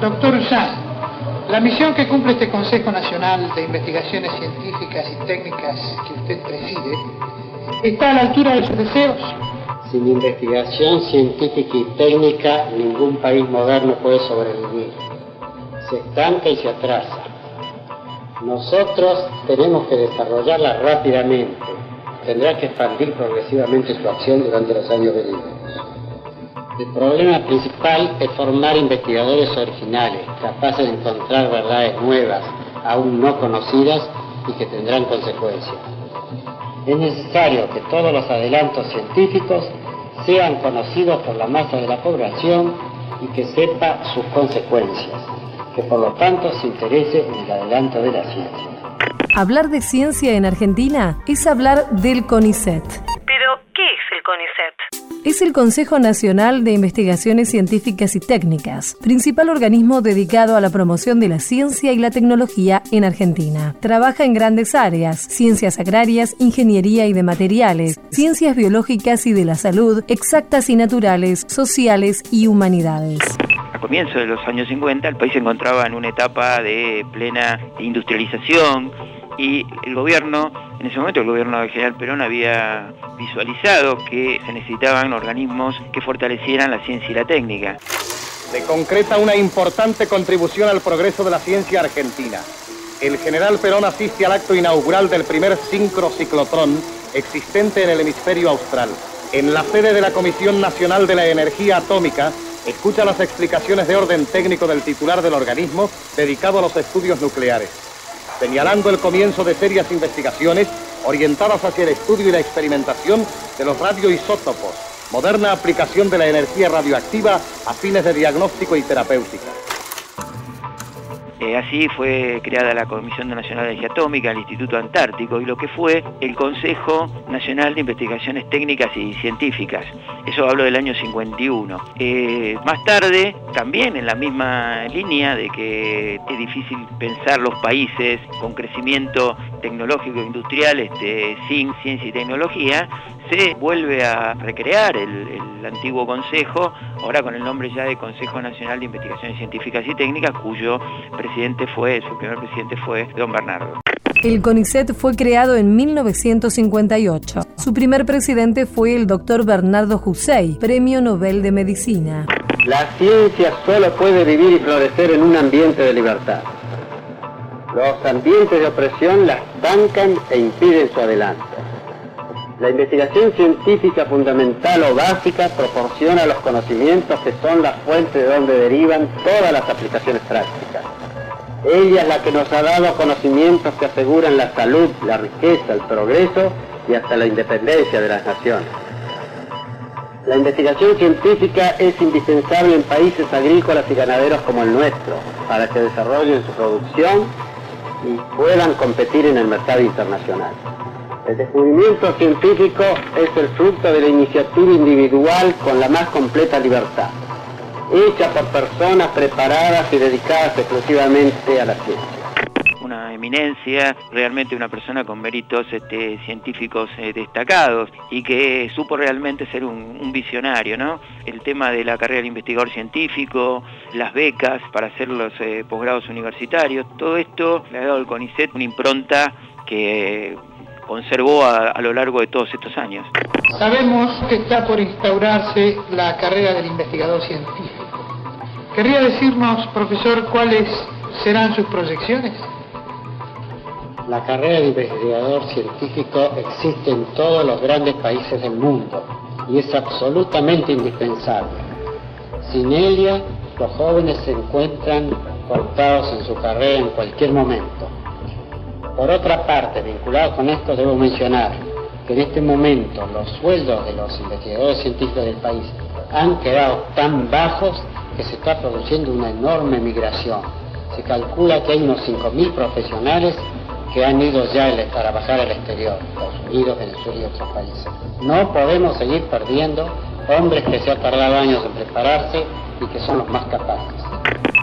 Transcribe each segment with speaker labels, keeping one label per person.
Speaker 1: Doctor Usan, la misión que cumple este Consejo Nacional de Investigaciones Científicas y Técnicas que usted preside, ¿está a la altura de sus deseos?
Speaker 2: Sin investigación científica y técnica, ningún país moderno puede sobrevivir. Se estanca y se atrasa. Nosotros tenemos que desarrollarla rápidamente. Tendrá que expandir progresivamente su acción durante los años venideros. El problema principal es formar investigadores originales, capaces de encontrar verdades nuevas, aún no conocidas y que tendrán consecuencias. Es necesario que todos los adelantos científicos sean conocidos por la masa de la población y que sepa sus consecuencias, que por lo tanto se interese en el adelanto de la ciencia.
Speaker 3: Hablar de ciencia en Argentina es hablar del CONICET.
Speaker 4: Es el
Speaker 3: Consejo Nacional de Investigaciones Científicas y Técnicas, principal organismo dedicado a la promoción de la ciencia y la tecnología en Argentina. Trabaja en grandes áreas, ciencias agrarias, ingeniería y de materiales, ciencias biológicas y de la salud, exactas y naturales, sociales y humanidades
Speaker 5: a comienzos de los años 50 el país se encontraba en una etapa de plena industrialización y el gobierno, en ese momento el gobierno del general Perón había visualizado que se necesitaban organismos que fortalecieran la ciencia y la técnica.
Speaker 6: Se concreta una importante contribución al progreso de la ciencia argentina. El general Perón asiste al acto inaugural del primer sincrociclotrón existente en el hemisferio austral. En la sede de la Comisión Nacional de la Energía Atómica, escucha las explicaciones de orden técnico del titular del organismo dedicado a los estudios nucleares señalando el comienzo de serias investigaciones orientadas hacia el estudio y la experimentación de los radioisótopos, moderna aplicación de la energía radioactiva a fines de diagnóstico y terapéutica.
Speaker 5: Eh, así fue creada la Comisión Nacional de Energía Atómica, el Instituto Antártico y lo que fue el Consejo Nacional de Investigaciones Técnicas y Científicas. Eso hablo del año 51. Eh, más tarde, también en la misma línea de que es difícil pensar los países con crecimiento tecnológico industrial este, sin ciencia y tecnología, se vuelve a recrear el, antiguo consejo, ahora con el nombre ya de Consejo Nacional de Investigaciones Científicas y Técnicas, cuyo presidente fue, su primer presidente fue Don Bernardo.
Speaker 3: El CONICET fue creado en 1958. Su primer presidente fue el doctor Bernardo Hussey, Premio Nobel de Medicina.
Speaker 2: La ciencia solo puede vivir y florecer en un ambiente de libertad. Los ambientes de opresión la estancan e impiden su adelanto. La investigación científica fundamental o básica proporciona los conocimientos que son la fuente de donde derivan todas las aplicaciones prácticas. Ella es la que nos ha dado conocimientos que aseguran la salud, la riqueza, el progreso y hasta la independencia de las naciones. La investigación científica es indispensable en países agrícolas y ganaderos como el nuestro, para que desarrollen su producción y puedan competir en el mercado internacional. El descubrimiento científico es el fruto de la iniciativa individual con la más completa libertad, hecha por personas preparadas y dedicadas exclusivamente a la ciencia
Speaker 5: una eminencia, realmente una persona con méritos este, científicos eh, destacados y que supo realmente ser un, visionario, ¿no? El tema de la carrera de investigador científico, las becas para hacer los eh, posgrados universitarios, todo esto le ha dado al CONICET una impronta que conservó a, lo largo de todos estos años.
Speaker 1: Sabemos que está por instaurarse la carrera del investigador científico. ¿Querría decirnos, profesor, cuáles serán sus proyecciones?
Speaker 2: La carrera de investigador científico existe en todos los grandes países del mundo y es absolutamente indispensable. Sin ella, los jóvenes se encuentran cortados en su carrera en cualquier momento. Por otra parte, vinculado con esto, debo mencionar que en este momento los sueldos de los investigadores científicos del país han quedado tan bajos que se está produciendo una enorme migración. Se calcula que hay unos 5.000 profesionales que han ido ya a trabajar al exterior, Estados Unidos, Venezuela y otros países. No podemos seguir perdiendo hombres que se han tardado años en prepararse y que son los más capaces.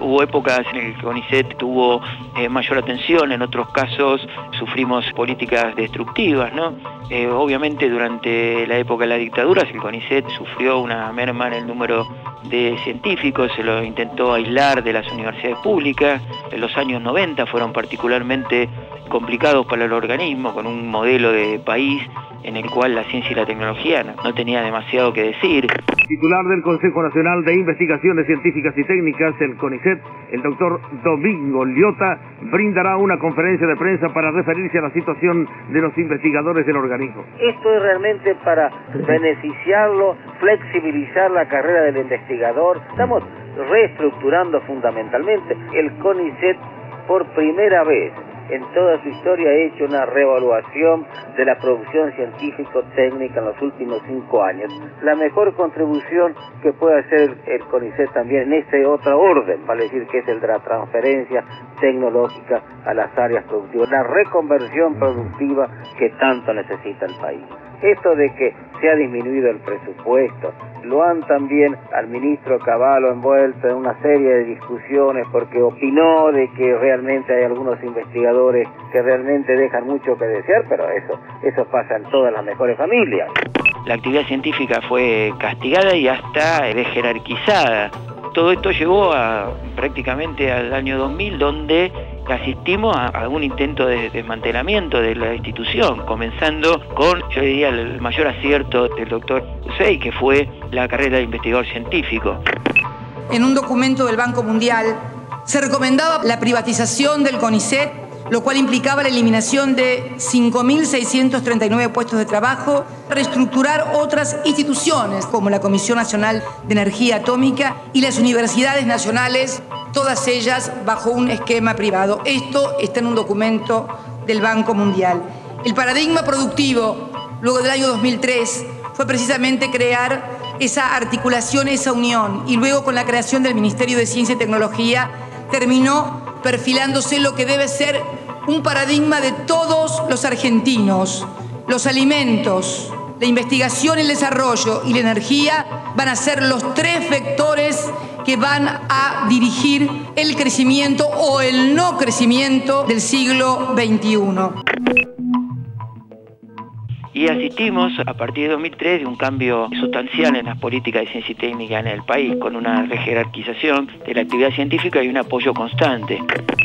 Speaker 5: Hubo épocas en que el CONICET tuvo eh, mayor atención, en otros casos sufrimos políticas destructivas, ¿no? Eh, obviamente durante la época de la dictadura el CONICET sufrió una merma en el número de científicos, se lo intentó aislar de las universidades públicas. En los años 90 fueron particularmente complicados para el organismo, con un modelo de país en el cual la ciencia y la tecnología no, tenía demasiado que decir.
Speaker 7: Titular del Consejo Nacional de Investigaciones Científicas y Técnicas, el CONICET, el doctor Domingo Liota, brindará una conferencia de prensa para referirse a la situación de los investigadores del organismo.
Speaker 8: Esto es realmente para beneficiarlo, flexibilizar la carrera del investigador. Estamos reestructurando fundamentalmente el CONICET por primera vez en toda su historia ha hecho una reevaluación de la producción científico-técnica en los últimos cinco años. La mejor contribución que puede hacer el CONICET también en este otro orden, para decir que es el de la transferencia tecnológica a las áreas productivas, la reconversión productiva que tanto necesita el país. Esto de que se ha disminuido el presupuesto, lo han también al ministro Cavallo envuelto en una serie de discusiones porque opinó de que realmente hay algunos investigadores que realmente dejan mucho que desear, pero eso, eso pasa en todas las mejores familias.
Speaker 5: La actividad científica fue castigada y hasta jerarquizada. Todo esto llevó a, prácticamente al año 2000, donde asistimos a algún intento de desmantelamiento de la institución, comenzando con, yo diría, el mayor acierto del doctor Sey, que fue la carrera de investigador científico.
Speaker 9: En un documento del Banco Mundial se recomendaba la privatización del CONICET, lo cual implicaba la eliminación de 5.639 puestos de trabajo, reestructurar otras instituciones como la Comisión Nacional de Energía Atómica y las universidades nacionales todas ellas bajo un esquema privado. Esto está en un documento del Banco Mundial. El paradigma productivo, luego del año 2003, fue precisamente crear esa articulación, esa unión, y luego con la creación del Ministerio de Ciencia y Tecnología terminó perfilándose lo que debe ser un paradigma de todos los argentinos. Los alimentos, la investigación, el desarrollo y la energía van a ser los tres vectores que van a dirigir el crecimiento o el no crecimiento del siglo XXI.
Speaker 5: Y asistimos a partir de 2003 de un cambio sustancial en las políticas de ciencia y técnica en el país, con una rejerarquización de la actividad científica y un apoyo constante.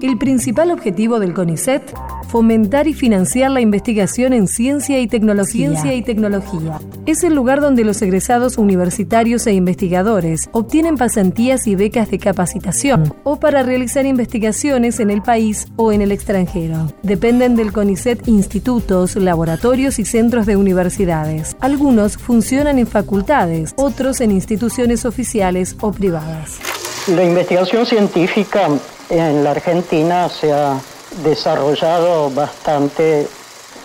Speaker 3: El principal objetivo del CONICET fomentar y financiar la investigación en ciencia y tecnología. Ciencia y tecnología. Es el lugar donde los egresados universitarios e investigadores obtienen pasantías y becas de capacitación o para realizar investigaciones en el país o en el extranjero. Dependen del CONICET institutos, laboratorios y centros de universidades. Algunos funcionan en facultades, otros en instituciones oficiales o privadas.
Speaker 10: La investigación científica en la Argentina se ha desarrollado bastante.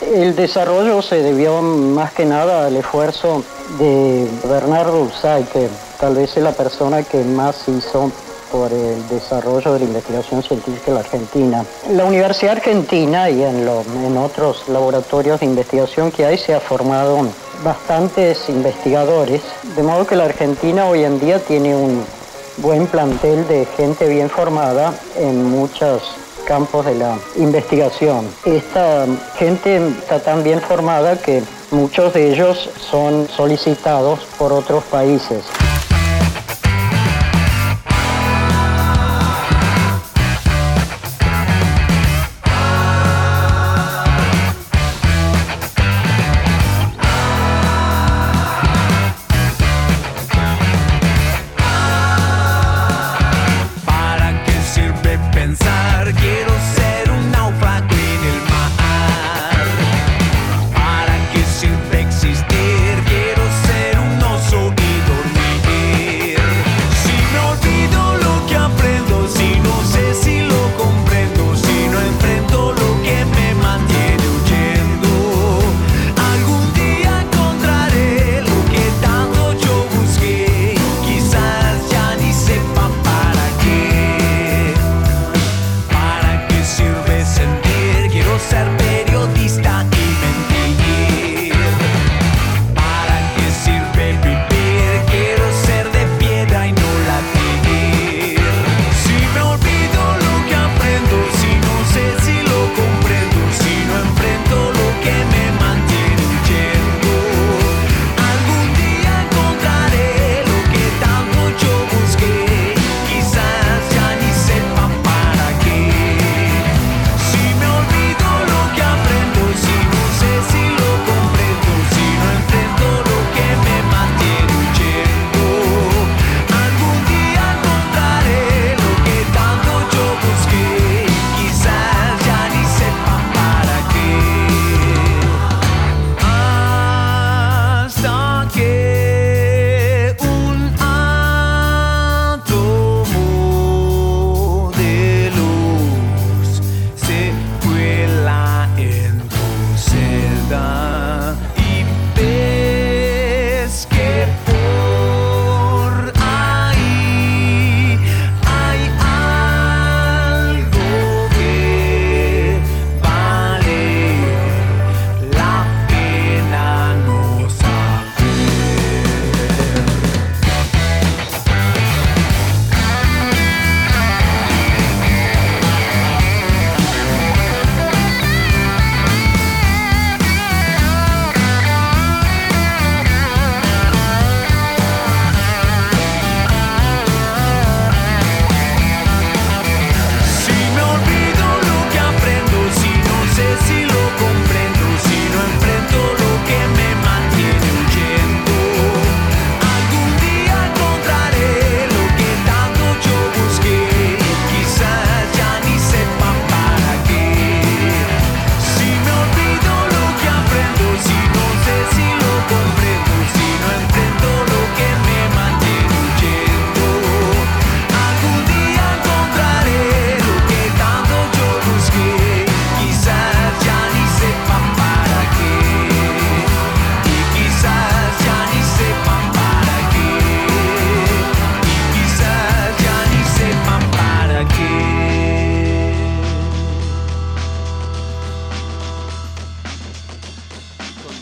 Speaker 10: El desarrollo se debió más que nada al esfuerzo de Bernardo Usay, que tal vez es la persona que más hizo por el desarrollo de la investigación científica en la Argentina. la Universidad Argentina y en, en otros laboratorios de investigación que hay se ha formado bastantes investigadores, de modo que la Argentina hoy en día tiene un buen plantel de gente bien formada en muchas campos de la investigación. Esta gente está tan bien formada que muchos de ellos son solicitados por otros países.